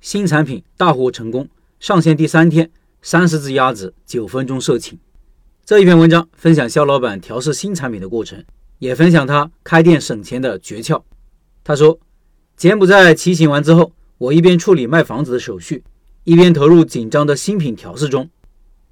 新产品大获成功，上线第三天，三十只鸭子九分钟售罄。这一篇文章分享肖老板调试新产品的过程，也分享他开店省钱的诀窍。他说，柬埔寨骑行完之后，我一边处理卖房子的手续，一边投入紧张的新品调试中。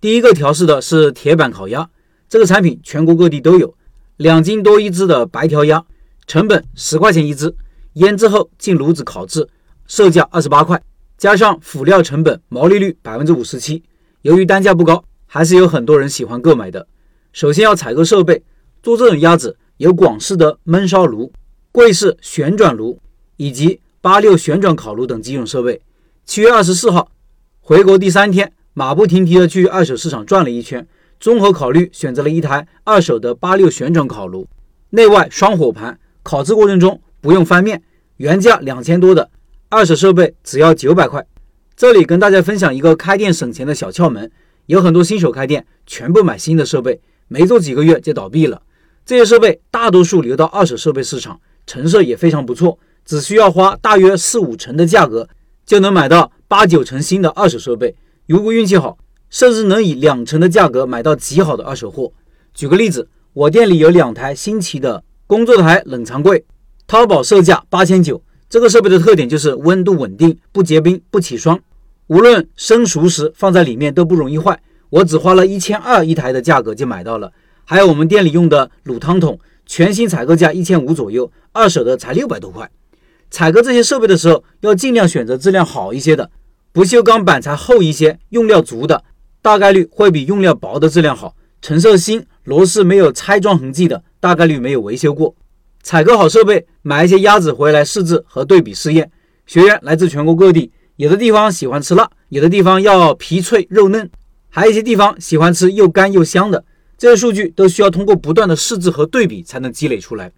第一个调试的是铁板烤鸭，这个产品全国各地都有，两斤多一只的白条鸭，成本十块钱一只，腌制后进炉子烤制，售价二十八块。加上辅料成本，毛利率百分之五十七。由于单价不高，还是有很多人喜欢购买的。首先要采购设备，做这种鸭子有广式的焖烧炉、贵式旋转炉以及八六旋转烤炉等几种设备。七月二十四号回国第三天，马不停蹄地去二手市场转了一圈，综合考虑选择了一台二手的八六旋转烤炉，内外双火盘，烤制过程中不用翻面，原价两千多的。二手设备只要九百块。这里跟大家分享一个开店省钱的小窍门：有很多新手开店，全部买新的设备，没做几个月就倒闭了。这些设备大多数流到二手设备市场，成色也非常不错，只需要花大约四五成的价格，就能买到八九成新的二手设备。如果运气好，甚至能以两成的价格买到极好的二手货。举个例子，我店里有两台新奇的工作台冷藏柜，淘宝售价八千九。这个设备的特点就是温度稳定，不结冰，不起霜，无论生熟食放在里面都不容易坏。我只花了一千二一台的价格就买到了。还有我们店里用的卤汤桶，全新采购价一千五左右，二手的才六百多块。采购这些设备的时候，要尽量选择质量好一些的，不锈钢板材厚一些、用料足的，大概率会比用料薄的质量好。成色新、螺丝没有拆装痕迹的，大概率没有维修过。采购好设备，买一些鸭子回来试制和对比试验。学员来自全国各地，有的地方喜欢吃辣，有的地方要皮脆肉嫩，还有一些地方喜欢吃又干又香的。这些数据都需要通过不断的试制和对比才能积累出来。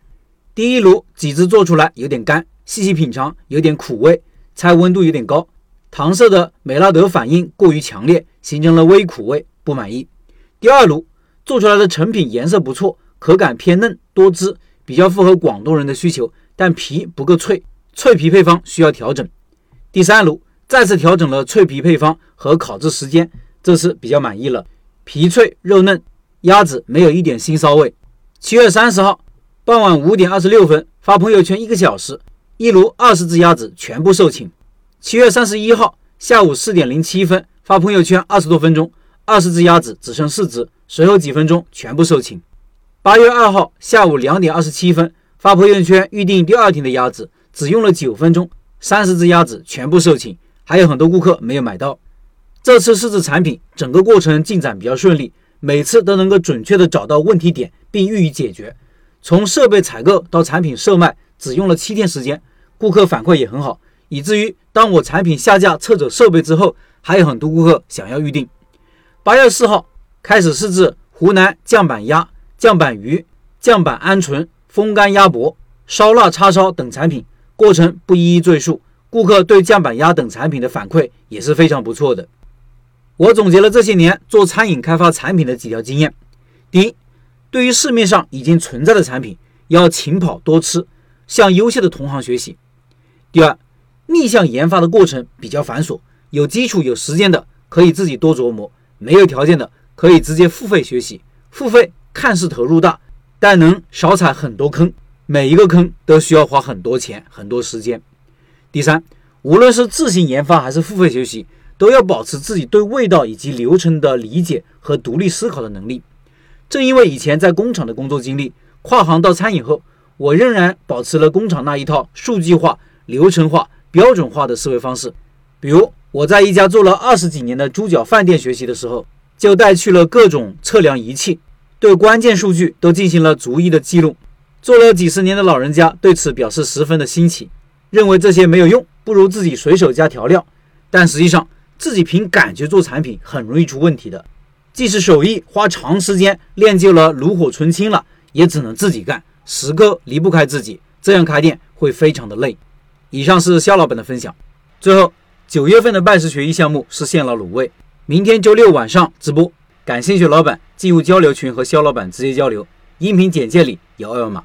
第一炉几只做出来有点干，细细品尝有点苦味，菜温度有点高，糖色的美拉德反应过于强烈，形成了微苦味，不满意。第二炉做出来的成品颜色不错，口感偏嫩多汁。比较符合广东人的需求，但皮不够脆，脆皮配方需要调整。第三炉再次调整了脆皮配方和烤制时间，这次比较满意了，皮脆肉嫩，鸭子没有一点腥骚味。七月三十号傍晚五点二十六分发朋友圈，一个小时，一炉二十只鸭子全部售罄。七月三十一号下午四点零七分发朋友圈，二十多分钟，二十只鸭子只剩四只，随后几分钟全部售罄。八月二号下午两点二十七分发朋友圈预订第二天的鸭子，只用了九分钟，三十只鸭子全部售罄，还有很多顾客没有买到。这次试制产品整个过程进展比较顺利，每次都能够准确的找到问题点并予以解决。从设备采购到产品售卖只用了七天时间，顾客反馈也很好，以至于当我产品下架撤走设备之后，还有很多顾客想要预定。八月四号开始试制湖南酱板鸭。酱板鱼、酱板鹌鹑、风干鸭脖、烧腊叉烧等产品，过程不一一赘述。顾客对酱板鸭等产品的反馈也是非常不错的。我总结了这些年做餐饮开发产品的几条经验：第一，对于市面上已经存在的产品，要勤跑多吃，向优秀的同行学习；第二，逆向研发的过程比较繁琐，有基础有时间的可以自己多琢磨，没有条件的可以直接付费学习，付费。看似投入大，但能少踩很多坑，每一个坑都需要花很多钱、很多时间。第三，无论是自行研发还是付费学习，都要保持自己对味道以及流程的理解和独立思考的能力。正因为以前在工厂的工作经历，跨行到餐饮后，我仍然保持了工厂那一套数据化、流程化、标准化的思维方式。比如我在一家做了二十几年的猪脚饭店学习的时候，就带去了各种测量仪器。对关键数据都进行了逐一的记录，做了几十年的老人家对此表示十分的新奇，认为这些没有用，不如自己随手加调料。但实际上，自己凭感觉做产品很容易出问题的。即使手艺花长时间练就了炉火纯青了，也只能自己干，时刻离不开自己，这样开店会非常的累。以上是肖老板的分享。最后，九月份的拜师学艺项目是现捞卤味，明天周六晚上直播。感兴趣老板进入交流群和肖老板直接交流，音频简介里有二维码。